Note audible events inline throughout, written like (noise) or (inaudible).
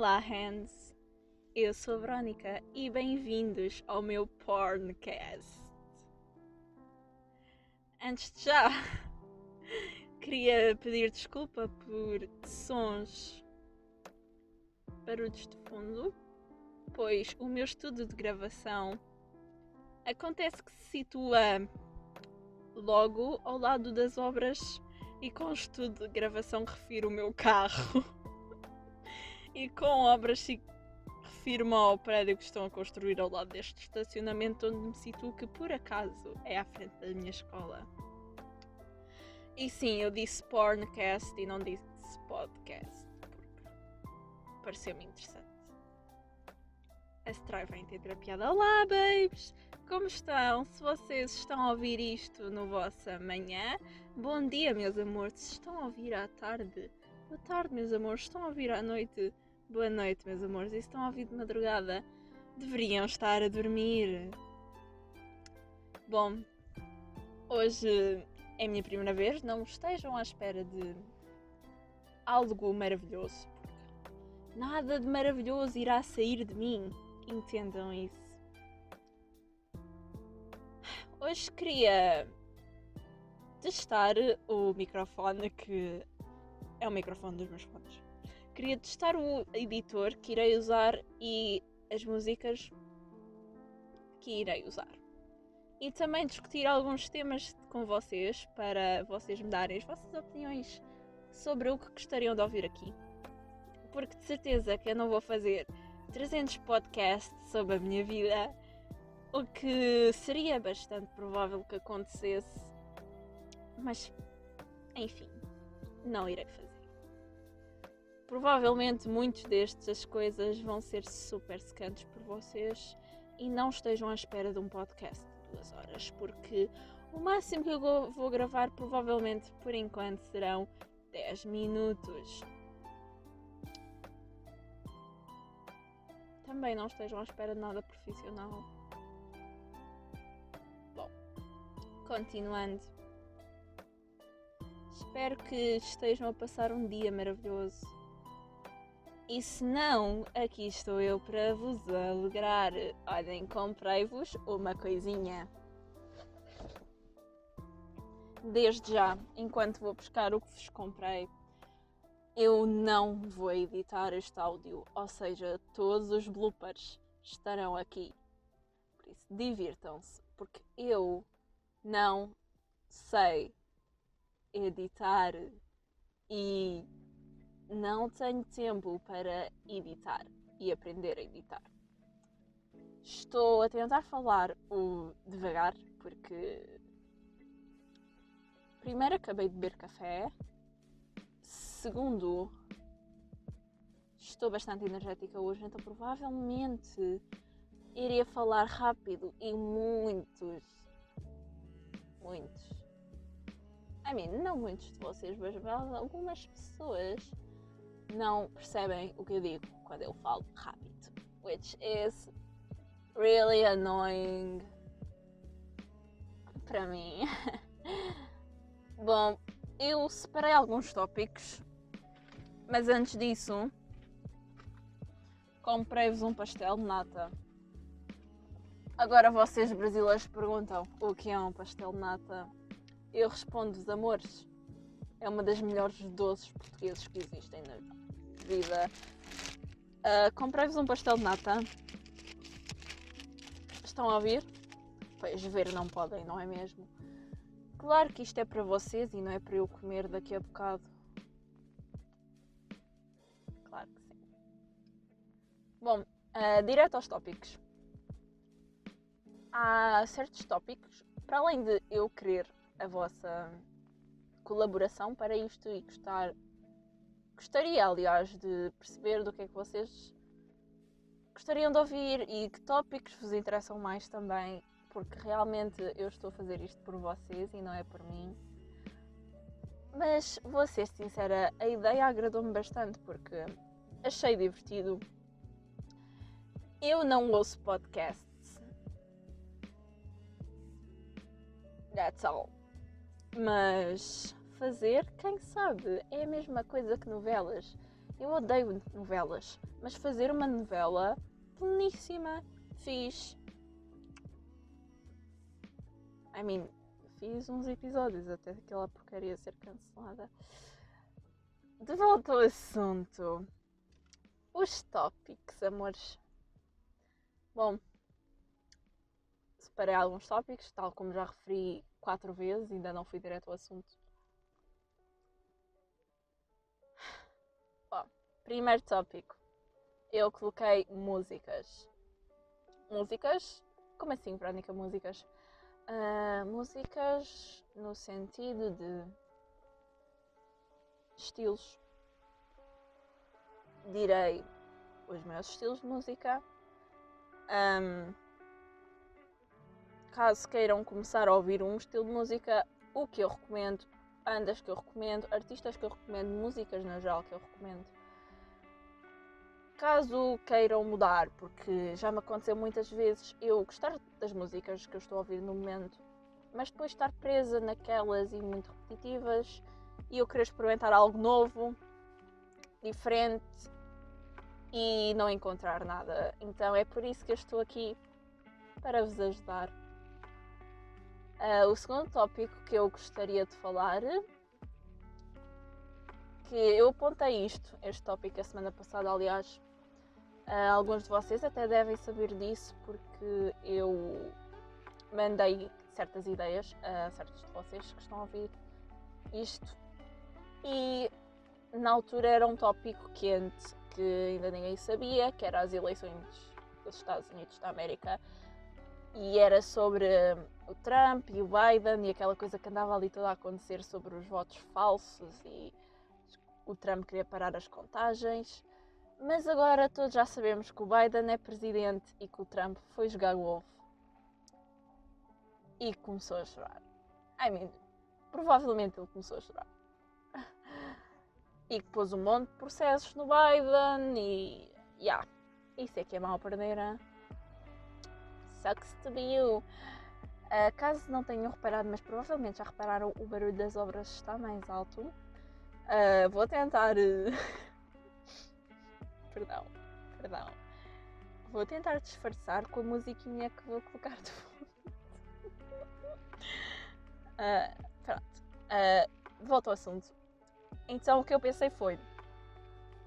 Olá, Hands! Eu sou a Verónica e bem-vindos ao meu Porncast. Antes de já, (laughs) queria pedir desculpa por sons, barulhos de fundo, pois o meu estudo de gravação acontece que se situa logo ao lado das obras e com estudo de gravação refiro o meu carro. (laughs) e com obras refiro-me ao prédio que estão a construir ao lado deste estacionamento onde me situo, que por acaso é à frente da minha escola. E sim, eu disse porncast e não disse podcast, porque pareceu-me interessante. A Stray vai entender a piada. Olá, babes! Como estão? Se vocês estão a ouvir isto no vossa manhã, bom dia, meus amores. Se estão a ouvir à tarde, boa tarde, meus amores. Se estão a ouvir à noite, boa noite, meus amores. E se estão a ouvir de madrugada, deveriam estar a dormir. Bom, hoje é a minha primeira vez. Não estejam à espera de algo maravilhoso. Nada de maravilhoso irá sair de mim. Entendam isso. Hoje queria testar o microfone que é o microfone dos meus fones. Queria testar o editor que irei usar e as músicas que irei usar. E também discutir alguns temas com vocês para vocês me darem as vossas opiniões sobre o que gostariam de ouvir aqui. Porque de certeza que eu não vou fazer 300 podcasts sobre a minha vida o que seria bastante provável que acontecesse, mas enfim, não irei fazer. Provavelmente muitos destas coisas vão ser super secantes por vocês e não estejam à espera de um podcast de duas horas, porque o máximo que eu vou gravar provavelmente por enquanto serão 10 minutos. Também não estejam à espera de nada profissional. Continuando. Espero que estejam a passar um dia maravilhoso. E se não, aqui estou eu para vos alegrar. Olhem, comprei-vos uma coisinha. Desde já, enquanto vou buscar o que vos comprei, eu não vou editar este áudio, ou seja, todos os bloopers estarão aqui. Por isso, divirtam-se, porque eu não sei editar e não tenho tempo para editar e aprender a editar. Estou a tentar falar o devagar porque primeiro acabei de beber café, segundo estou bastante energética hoje, então provavelmente iria falar rápido e muitos muitos. I mean, não muitos de vocês, mas algumas pessoas não percebem o que eu digo quando eu falo rápido. Which is really annoying para mim. (laughs) Bom, eu separei alguns tópicos, mas antes disso, comprei-vos um pastel de nata Agora vocês brasileiros perguntam o que é um pastel de nata. Eu respondo-vos, amores, é uma das melhores doces portugueses que existem na vida. Uh, Comprei-vos um pastel de nata. Estão a ouvir? Pois ver não podem, não é mesmo? Claro que isto é para vocês e não é para eu comer daqui a bocado. Claro que sim. Bom, uh, direto aos tópicos há certos tópicos, para além de eu querer a vossa colaboração para isto e gostar, gostaria, aliás, de perceber do que é que vocês gostariam de ouvir e que tópicos vos interessam mais também, porque realmente eu estou a fazer isto por vocês e não é por mim. Mas vou ser sincera, a ideia agradou-me bastante porque achei divertido. Eu não ouço podcast That's all. Mas fazer, quem sabe, é a mesma coisa que novelas. Eu odeio novelas, mas fazer uma novela pleníssima, fiz. I mean, fiz uns episódios até aquela porcaria ser cancelada. De volta ao assunto. Os tópicos, amores. Bom, separei alguns tópicos, tal como já referi quatro vezes, ainda não fui direto ao assunto. Primeiro tópico. Eu coloquei músicas. Músicas? Como assim, Verónica? Músicas? Uh, músicas no sentido de estilos. Direi os meus estilos de música. Um, caso queiram começar a ouvir um estilo de música, o que eu recomendo, bandas que eu recomendo, artistas que eu recomendo, músicas no geral que eu recomendo. Caso queiram mudar, porque já me aconteceu muitas vezes eu gostar das músicas que eu estou a ouvir no momento, mas depois estar presa naquelas e muito repetitivas e eu querer experimentar algo novo, diferente e não encontrar nada. Então é por isso que eu estou aqui para vos ajudar. Uh, o segundo tópico que eu gostaria de falar, que eu apontei isto, este tópico a semana passada, aliás, uh, alguns de vocês até devem saber disso porque eu mandei certas ideias a certos de vocês que estão a ouvir isto e na altura era um tópico quente que ainda ninguém sabia, que era as eleições dos Estados Unidos da América e era sobre o Trump e o Biden e aquela coisa que andava ali toda a acontecer sobre os votos falsos e o Trump queria parar as contagens. Mas agora todos já sabemos que o Biden é presidente e que o Trump foi jogar golfe e começou a chorar. I mean, provavelmente ele começou a chorar. E que pôs um monte de processos no Biden e. Yeah, isso é que é mal perder. Hein? Sucks to be you. Uh, caso não tenham reparado, mas provavelmente já repararam, o barulho das obras está mais alto. Uh, vou tentar. (laughs) perdão, perdão. Vou tentar disfarçar com a musiquinha que vou colocar de fundo. (laughs) uh, pronto. Uh, volto ao assunto. Então o que eu pensei foi.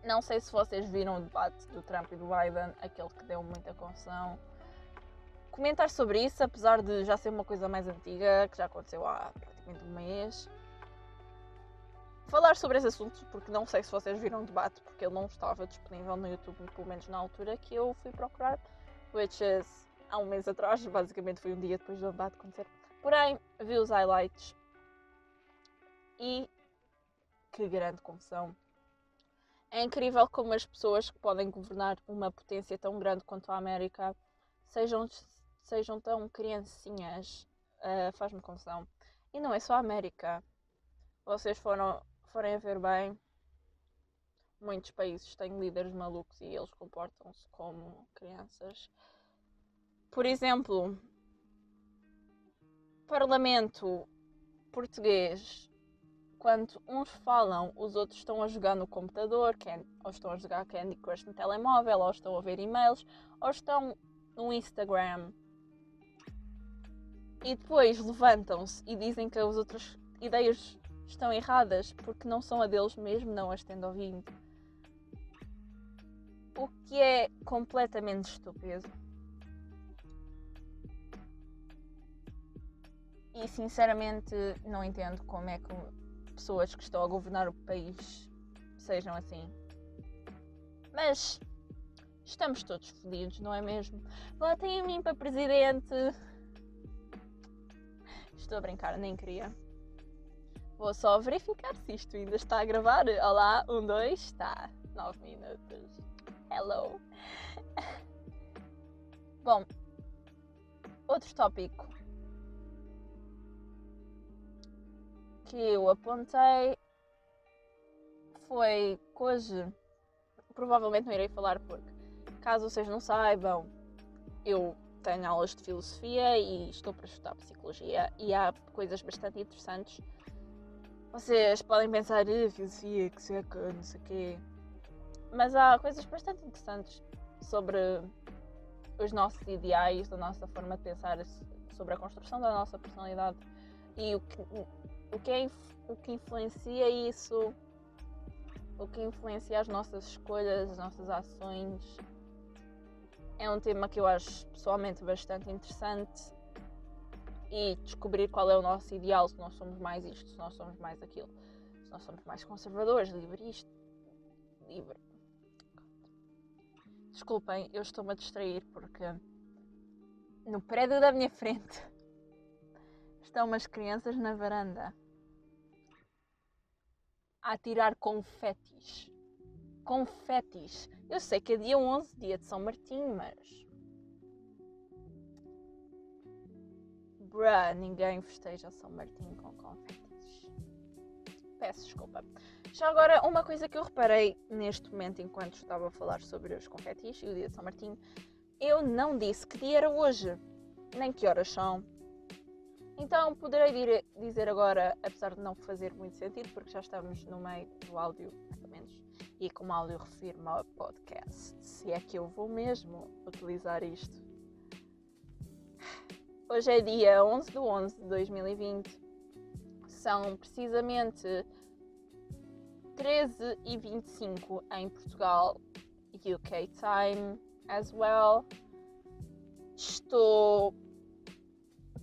Não sei se vocês viram o debate do Trump e do Biden, aquele que deu muita confusão comentar sobre isso, apesar de já ser uma coisa mais antiga, que já aconteceu há praticamente um mês. Falar sobre esse assunto, porque não sei se vocês viram o debate, porque ele não estava disponível no YouTube, pelo menos na altura que eu fui procurar, which is há um mês atrás, (laughs) basicamente foi um dia depois do debate acontecer. Porém, vi os highlights e que grande confusão. É incrível como as pessoas que podem governar uma potência tão grande quanto a América sejam sejam tão criancinhas uh, faz-me confusão. E não é só a América. Vocês foram, forem a ver bem, muitos países têm líderes malucos e eles comportam-se como crianças. Por exemplo, Parlamento português, quando uns falam, os outros estão a jogar no computador, ou estão a jogar Candy Crush no telemóvel, ou estão a ver e-mails, ou estão no Instagram e depois levantam-se e dizem que as outras ideias estão erradas porque não são a deles mesmo, não as tendo ouvido. O que é completamente estúpido. E sinceramente não entendo como é que pessoas que estão a governar o país sejam assim. Mas estamos todos fodidos, não é mesmo? Votem em mim para presidente. Estou a brincar, nem queria. Vou só verificar se isto ainda está a gravar. Olá, um, dois, está. Nove minutos. Hello. (laughs) Bom, outro tópico que eu apontei foi que hoje provavelmente não irei falar porque, caso vocês não saibam, eu tenho aulas de filosofia e estou para estudar psicologia e há coisas bastante interessantes. Vocês podem pensar, eh, filosofia, que seca, não sei o quê. Mas há coisas bastante interessantes sobre os nossos ideais, a nossa forma de pensar sobre a construção da nossa personalidade e o que, o que, é, o que influencia isso, o que influencia as nossas escolhas, as nossas ações. É um tema que eu acho pessoalmente bastante interessante e descobrir qual é o nosso ideal, se nós somos mais isto, se nós somos mais aquilo, se nós somos mais conservadores, livres, livre. Desculpem, eu estou-me a distrair porque no prédio da minha frente (laughs) estão umas crianças na varanda a tirar confetes. Confetes. Eu sei que é dia 11, dia de São Martinho, mas. Bruh, ninguém festeja São Martinho com confetes. Peço desculpa. Já agora, uma coisa que eu reparei neste momento, enquanto estava a falar sobre os confetis e o dia de São Martinho, eu não disse que dia era hoje, nem que horas são. Então poderei dizer agora, apesar de não fazer muito sentido, porque já estamos no meio do áudio, ou menos, e como áudio refiro-me ao podcast, se é que eu vou mesmo utilizar isto. Hoje é dia 11 de 11 de 2020, são precisamente 13 e 25 em Portugal, UK time as well. Estou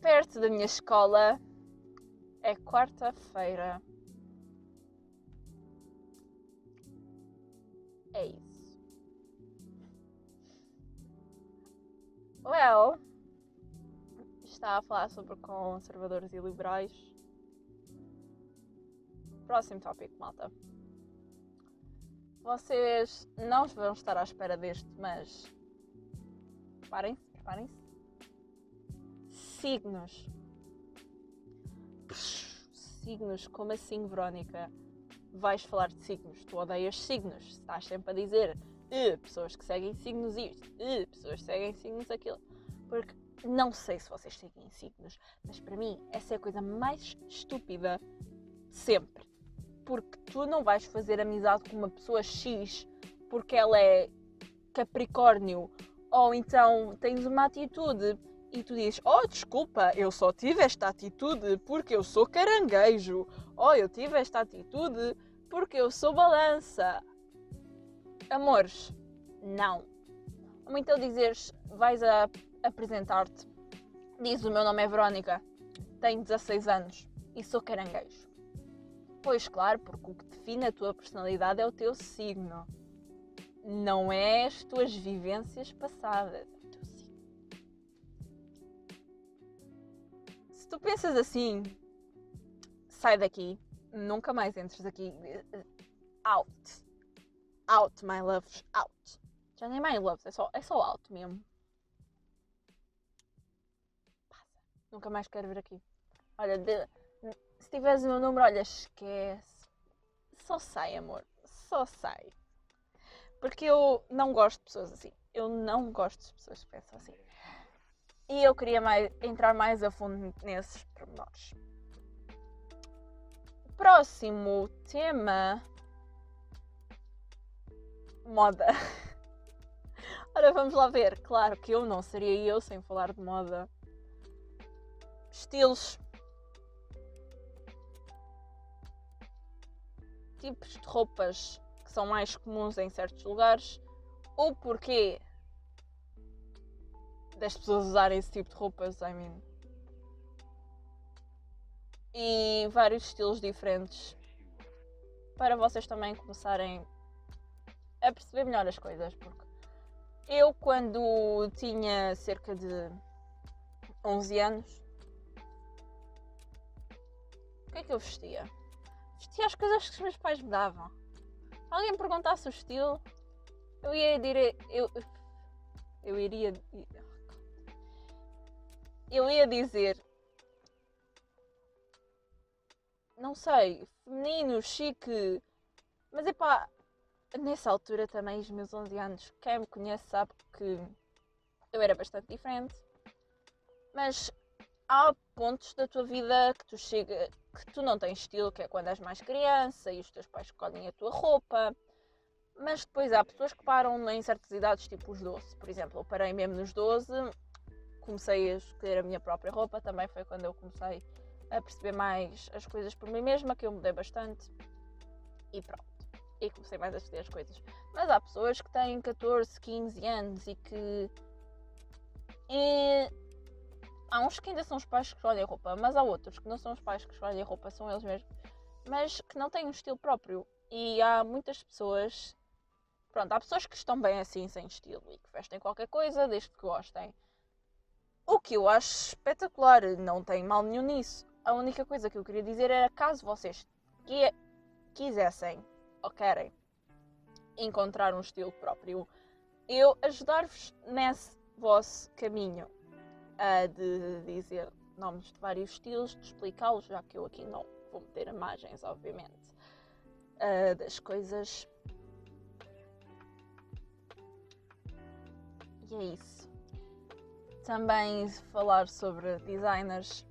perto da minha escola. É quarta-feira. É isso. Well, está a falar sobre conservadores e liberais. Próximo tópico, malta. Vocês não vão estar à espera deste, mas preparem-se, preparem-se. Signos. Signos, como assim, Verónica? Vais falar de signos. Tu odeias signos. Estás sempre a dizer uh, pessoas que seguem signos isto, uh, pessoas que seguem signos aquilo. Porque não sei se vocês seguem signos, mas para mim essa é a coisa mais estúpida sempre. Porque tu não vais fazer amizade com uma pessoa X porque ela é Capricórnio ou então tens uma atitude e tu dizes: Oh, desculpa, eu só tive esta atitude porque eu sou caranguejo. Oh, eu tive esta atitude porque eu sou balança. Amores, não. Ou então dizeres: Vais a apresentar-te. Diz: O meu nome é Verónica, tenho 16 anos e sou caranguejo. Pois, claro, porque o que define a tua personalidade é o teu signo, não é as tuas vivências passadas tu pensas assim, sai daqui, nunca mais entres aqui. Out. Out, my loves, out. Já nem my loves, é só, é só out mesmo. Nunca mais quero vir aqui. Olha, de, se tiveres o meu número, olha, esquece. Só sai, amor. Só sai. Porque eu não gosto de pessoas assim. Eu não gosto de pessoas que pensam assim. E eu queria mais, entrar mais a fundo nesses pormenores. Próximo tema: moda. (laughs) Ora, vamos lá ver. Claro que eu não seria eu sem falar de moda. Estilos. Tipos de roupas que são mais comuns em certos lugares. O porquê das pessoas usarem esse tipo de roupas, I mean. E vários estilos diferentes para vocês também começarem a perceber melhor as coisas, porque eu quando tinha cerca de 11 anos, o que é que eu vestia? Vestia as coisas que os meus pais me davam. Alguém me perguntasse o estilo, eu ia dizer, eu, eu iria eu ia dizer. Não sei, feminino, chique. Mas é pá, nessa altura também, os meus 11 anos, quem me conhece sabe que eu era bastante diferente. Mas há pontos da tua vida que tu chega, que tu não tens estilo, que é quando és mais criança e os teus pais escolhem a tua roupa. Mas depois há pessoas que param em certas idades, tipo os 12, por exemplo. Eu parei mesmo nos 12, comecei a escolher a minha própria roupa, também foi quando eu comecei a perceber mais as coisas por mim mesma, que eu mudei bastante. E pronto. E comecei mais a escolher as coisas. Mas há pessoas que têm 14, 15 anos e que. E... Há uns que ainda são os pais que escolhem roupa, mas há outros que não são os pais que escolhem roupa, são eles mesmos, mas que não têm um estilo próprio. E há muitas pessoas Pronto, há pessoas que estão bem assim, sem estilo, e que vestem qualquer coisa, desde que gostem. O que eu acho espetacular, não tem mal nenhum nisso. A única coisa que eu queria dizer era caso vocês que quisessem ou querem encontrar um estilo próprio, eu ajudar-vos nesse vosso caminho uh, de dizer nomes de vários estilos, de explicá-los, já que eu aqui não vou meter imagens, obviamente, uh, das coisas E é isso. Também falar sobre designers.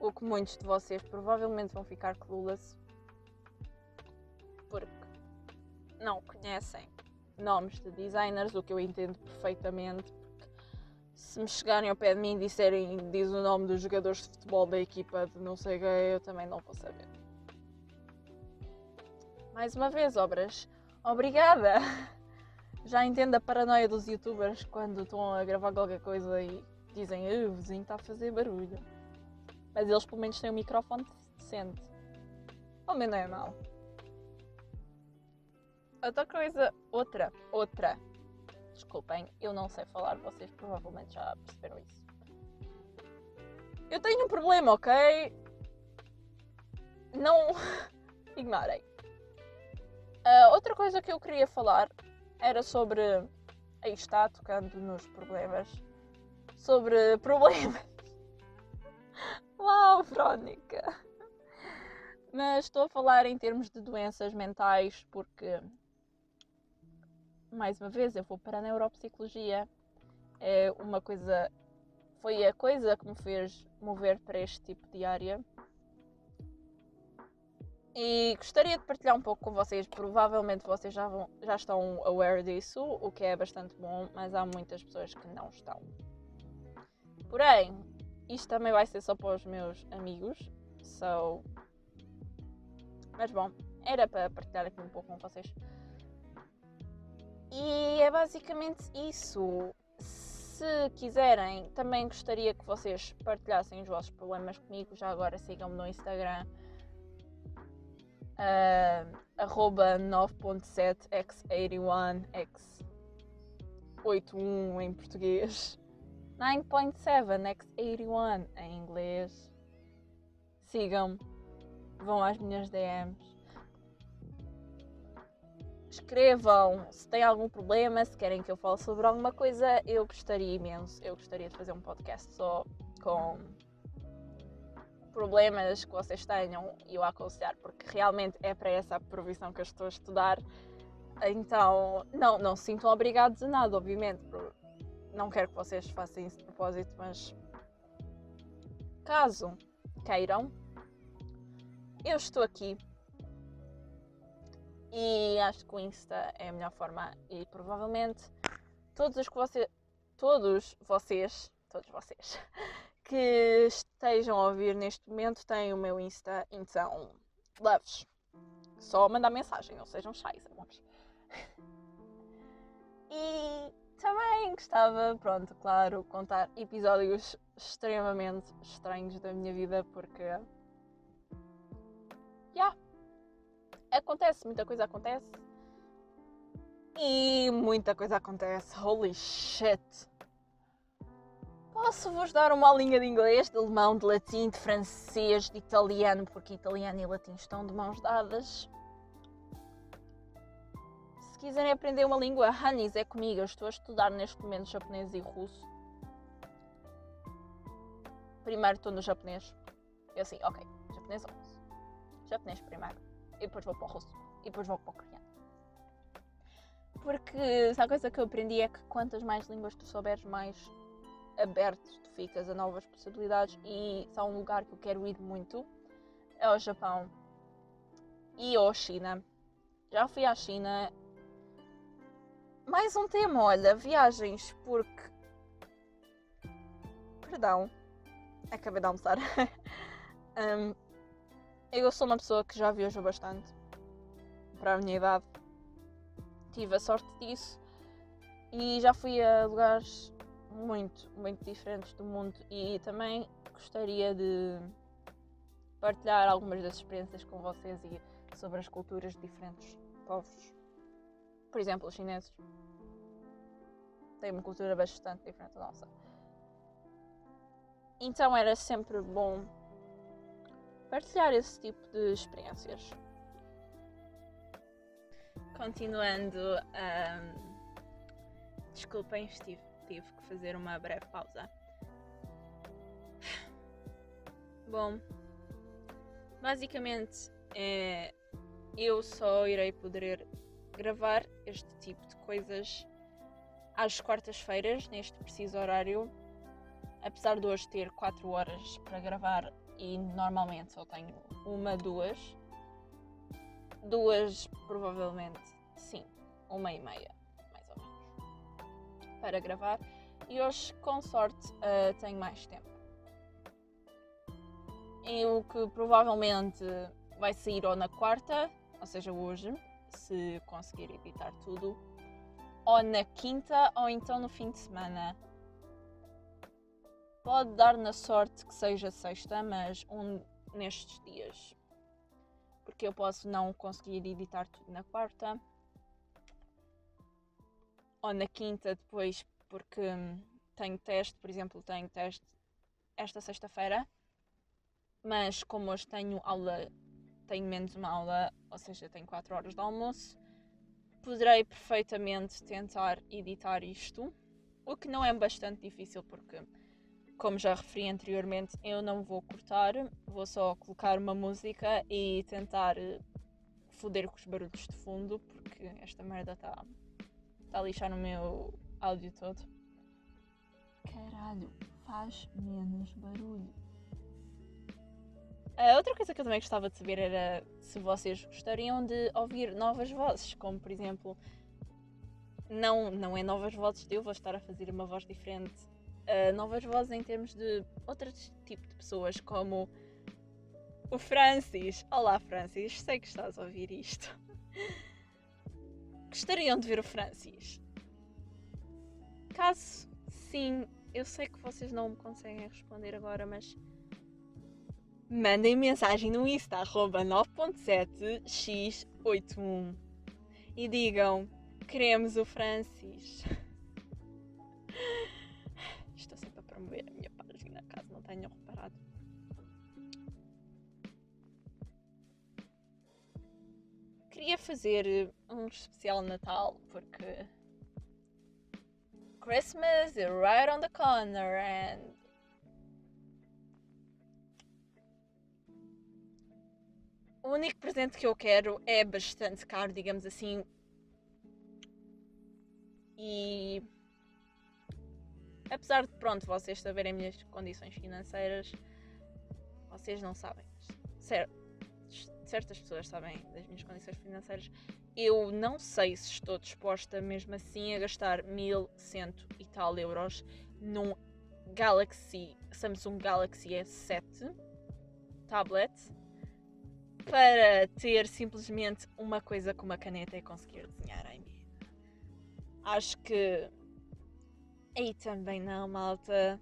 O que muitos de vocês provavelmente vão ficar clueless. Porque não conhecem nomes de designers, o que eu entendo perfeitamente. Se me chegarem ao pé de mim e disserem diz o nome dos jogadores de futebol da equipa de não sei quem, eu também não vou saber. Mais uma vez, obras. Obrigada! (laughs) Já entendo a paranoia dos youtubers quando estão a gravar qualquer coisa e dizem o vizinho está a fazer barulho. Mas eles pelo menos têm um microfone decente. Ao menos não é mau. Outra coisa, outra, outra. Desculpem, eu não sei falar, vocês provavelmente já perceberam isso. Eu tenho um problema, ok? Não. (laughs) Ignorem. Uh, outra coisa que eu queria falar era sobre. Aí está, tocando nos problemas. Sobre (laughs) problemas. Uau, Verónica! Mas estou a falar em termos de doenças mentais porque, mais uma vez, eu vou para a neuropsicologia. É uma coisa. Foi a coisa que me fez mover para este tipo de área. E gostaria de partilhar um pouco com vocês. Provavelmente vocês já, vão, já estão aware disso, o que é bastante bom, mas há muitas pessoas que não estão. Porém, isto também vai ser só para os meus amigos. So... Mas bom, era para partilhar aqui um pouco com vocês. E é basicamente isso. Se quiserem, também gostaria que vocês partilhassem os vossos problemas comigo. Já agora sigam-me no Instagram uh, arroba 9.7x81x81 em português, 9.7x81 em inglês. Sigam, vão às minhas DMs. Escrevam se têm algum problema, se querem que eu fale sobre alguma coisa, eu gostaria imenso. Eu gostaria de fazer um podcast só com problemas que vocês tenham e eu aconselhar, porque realmente é para essa profissão que eu estou a estudar. Então, não, não se sintam obrigados a nada, obviamente. Não quero que vocês façam isso de propósito, mas caso queiram, eu estou aqui e acho que o Insta é a melhor forma e provavelmente todos os que vocês, todos vocês, todos vocês (laughs) que estejam a ouvir neste momento têm o meu Insta, então loves. Só mandar mensagem, não sejam chais, amores. (laughs) e também gostava, pronto, claro, contar episódios extremamente estranhos da minha vida porque. Yeah. Acontece, muita coisa acontece. E muita coisa acontece. Holy shit! Posso-vos dar uma linha de inglês, de alemão, de latim, de francês, de italiano, porque italiano e latim estão de mãos dadas. Se quiserem aprender uma língua, Hanis é comigo. Eu estou a estudar neste momento japonês e russo. Primeiro estou no japonês. Eu assim, ok, japonês ou russo? Japonês primeiro. E depois vou para o russo. E depois vou para o coreano. Porque a coisa que eu aprendi é que quantas mais línguas tu souberes, mais aberto tu ficas a novas possibilidades e há um lugar que eu quero ir muito é ao Japão e ou China Já fui à China. Mais um tema, olha, viagens, porque. Perdão. Acabei de almoçar. (laughs) um, eu sou uma pessoa que já viajou bastante. Para a minha idade. Tive a sorte disso. E já fui a lugares muito, muito diferentes do mundo. E também gostaria de partilhar algumas das experiências com vocês e sobre as culturas de diferentes povos. Por exemplo, os chineses têm uma cultura bastante diferente da nossa. Então era sempre bom partilhar esse tipo de experiências. Continuando, um, desculpem, tive, tive que fazer uma breve pausa. Bom, basicamente é, eu só irei poder gravar este tipo de coisas às quartas-feiras, neste preciso horário. Apesar de hoje ter 4 horas para gravar e normalmente só tenho uma, duas. Duas, provavelmente, sim, uma e meia, mais ou menos, para gravar. E hoje, com sorte, uh, tenho mais tempo. E o que provavelmente vai sair ou na quarta, ou seja, hoje, se conseguir editar tudo, ou na quinta, ou então no fim de semana. Pode dar na sorte que seja sexta, mas um nestes dias. Porque eu posso não conseguir editar tudo na quarta. Ou na quinta depois, porque tenho teste, por exemplo, tenho teste esta sexta-feira. Mas como hoje tenho aula tenho menos uma aula, ou seja, tenho 4 horas de almoço, poderei perfeitamente tentar editar isto, o que não é bastante difícil porque, como já referi anteriormente, eu não vou cortar, vou só colocar uma música e tentar eh, foder com os barulhos de fundo, porque esta merda está tá a lixar no meu áudio todo. Caralho, faz menos barulho. A outra coisa que eu também gostava de saber era se vocês gostariam de ouvir novas vozes, como por exemplo, não, não é novas vozes de eu vou estar a fazer uma voz diferente, uh, novas vozes em termos de outro tipo de pessoas, como o Francis. Olá, Francis, sei que estás a ouvir isto. Gostariam de ver o Francis? Caso sim, eu sei que vocês não me conseguem responder agora, mas mandem mensagem no Insta, arroba 9.7x81 e digam: queremos o Francis. Fazer um especial Natal porque Christmas is right on the corner and O único presente que eu quero é bastante caro, digamos assim. E. Apesar de, pronto, vocês saberem minhas condições financeiras, vocês não sabem. Certas pessoas sabem das minhas condições financeiras. Eu não sei se estou disposta mesmo assim a gastar 1100 e tal euros num Galaxy, Samsung Galaxy S7 tablet para ter simplesmente uma coisa com uma caneta e conseguir desenhar em mim. Acho que aí também não, malta.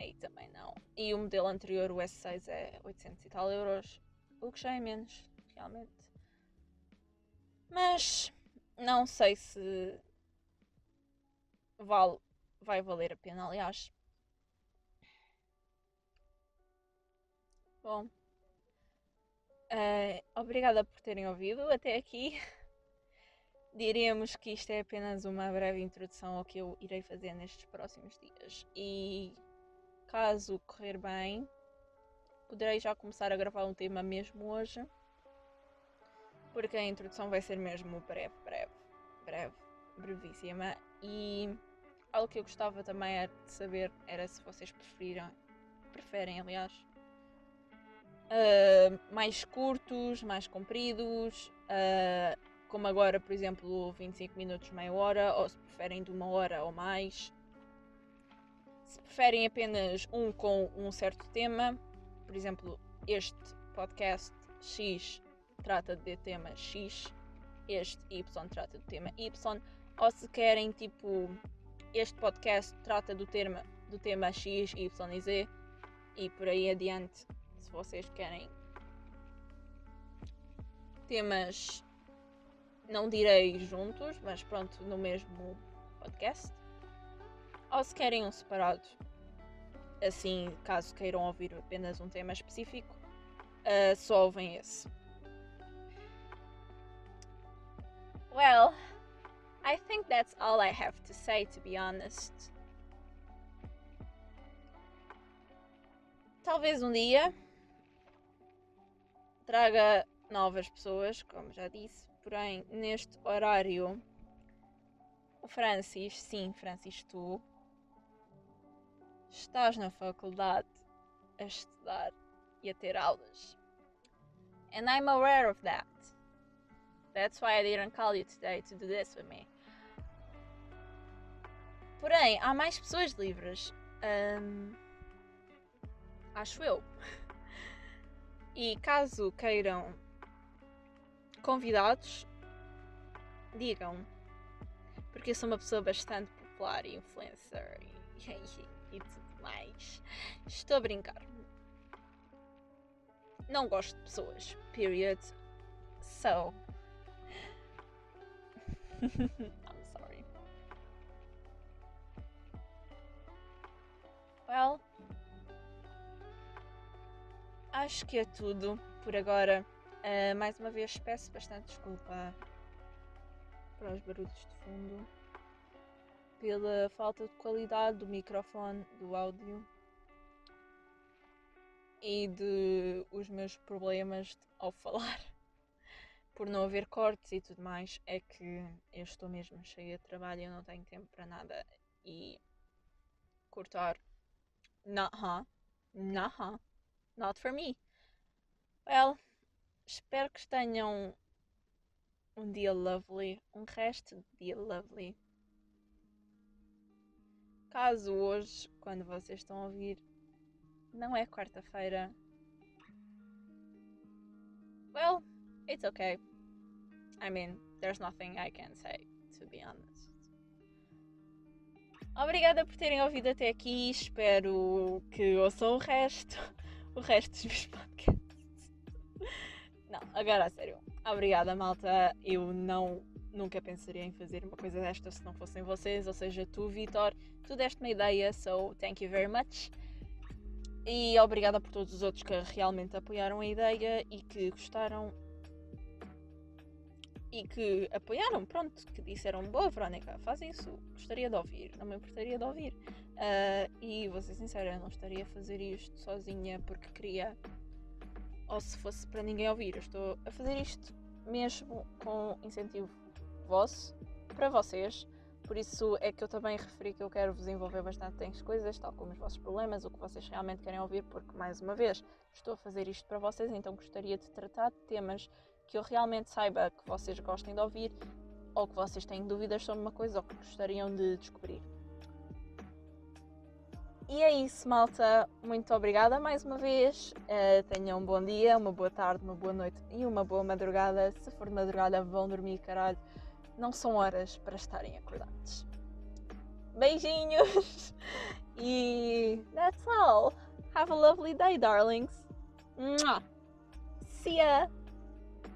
Aí também não. E o modelo anterior, o S6, é 800 e tal euros, o que já é menos, realmente. Mas não sei se vale, vai valer a pena, aliás. Bom, Uh, obrigada por terem ouvido até aqui. (laughs) Diríamos que isto é apenas uma breve introdução ao que eu irei fazer nestes próximos dias. E caso correr bem, poderei já começar a gravar um tema mesmo hoje. Porque a introdução vai ser mesmo breve, breve, breve, brevíssima. E algo que eu gostava também de saber era se vocês preferiram, preferem, aliás, uh, mais curtos, mais compridos, uh, como agora, por exemplo, 25 minutos, meia hora, ou se preferem de uma hora ou mais. Se preferem apenas um com um certo tema, por exemplo, este podcast X trata de tema X, este Y trata do tema Y, ou se querem tipo este podcast trata do tema do tema X, Y e Z e por aí adiante, se vocês querem temas não direi juntos, mas pronto, no mesmo podcast. Ou se querem um separado, assim, caso queiram ouvir apenas um tema específico, uh, só ouvem esse. Well, I think that's all I have to say, to be honest. Talvez um dia traga novas pessoas, como já disse, porém neste horário o Francis, sim, Francis, tu estás na faculdade a estudar e a ter aulas. And I'm aware of that. That's why I didn't call you today to do this with me. Porém, há mais pessoas livres. Um, acho eu. E caso queiram convidados, digam. Porque eu sou uma pessoa bastante popular e influencer e, (laughs) e, tudo mais. Estou a brincar. Não gosto de pessoas. Period. So. (laughs) I'm sorry. Well. Acho que é tudo por agora. Uh, mais uma vez peço bastante desculpa para os barulhos de fundo, pela falta de qualidade do microfone, do áudio e de os meus problemas ao (laughs) falar. Por não haver cortes e tudo mais, é que eu estou mesmo cheia de trabalho e eu não tenho tempo para nada e cortar. Huh? Not huh? Not for me. Well, espero que tenham um dia lovely, um resto de dia lovely. Caso hoje, quando vocês estão a ouvir, não é quarta-feira. Well, it's okay. I mean, there's nothing I can say, to be honest. Obrigada por terem ouvido até aqui. Espero que ouçam o resto, (laughs) o resto dos meus podcasts. Não, agora a sério. Obrigada, malta. Eu não nunca pensaria em fazer uma coisa desta se não fossem vocês, ou seja, tu, Vitor, tu deste uma ideia, so thank you very much. E obrigada por todos os outros que realmente apoiaram a ideia e que gostaram e que apoiaram, pronto, que disseram boa Verónica, faz isso, gostaria de ouvir, não me importaria de ouvir. Uh, e vou ser sincera, eu não estaria a fazer isto sozinha porque queria ou se fosse para ninguém ouvir. Eu estou a fazer isto mesmo com incentivo vosso, para vocês. Por isso é que eu também referi que eu quero vos envolver bastante em coisas, tal como os vossos problemas, o que vocês realmente querem ouvir, porque, mais uma vez, estou a fazer isto para vocês, então gostaria de tratar de temas que eu realmente saiba que vocês gostem de ouvir ou que vocês têm dúvidas sobre uma coisa ou que gostariam de descobrir. E é isso, malta. Muito obrigada mais uma vez. Uh, tenham um bom dia, uma boa tarde, uma boa noite e uma boa madrugada. Se for madrugada, vão dormir, caralho. Não são horas para estarem acordados. Beijinhos! (laughs) E that's all. Have a lovely day, darlings. See ya!